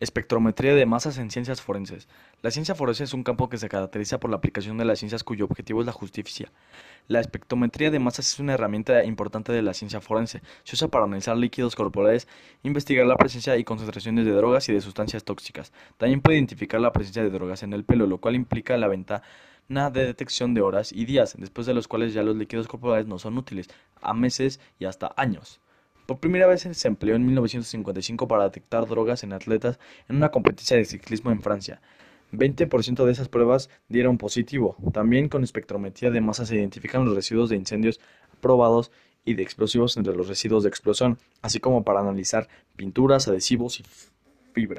Espectrometría de masas en ciencias forenses. La ciencia forense es un campo que se caracteriza por la aplicación de las ciencias cuyo objetivo es la justicia. La espectrometría de masas es una herramienta importante de la ciencia forense. Se usa para analizar líquidos corporales, investigar la presencia y concentraciones de drogas y de sustancias tóxicas. También puede identificar la presencia de drogas en el pelo, lo cual implica la ventana de detección de horas y días, después de los cuales ya los líquidos corporales no son útiles, a meses y hasta años. Por primera vez se empleó en 1955 para detectar drogas en atletas en una competencia de ciclismo en Francia. 20% de esas pruebas dieron positivo. También con espectrometría de masa se identifican los residuos de incendios probados y de explosivos entre los residuos de explosión, así como para analizar pinturas, adhesivos y fibra.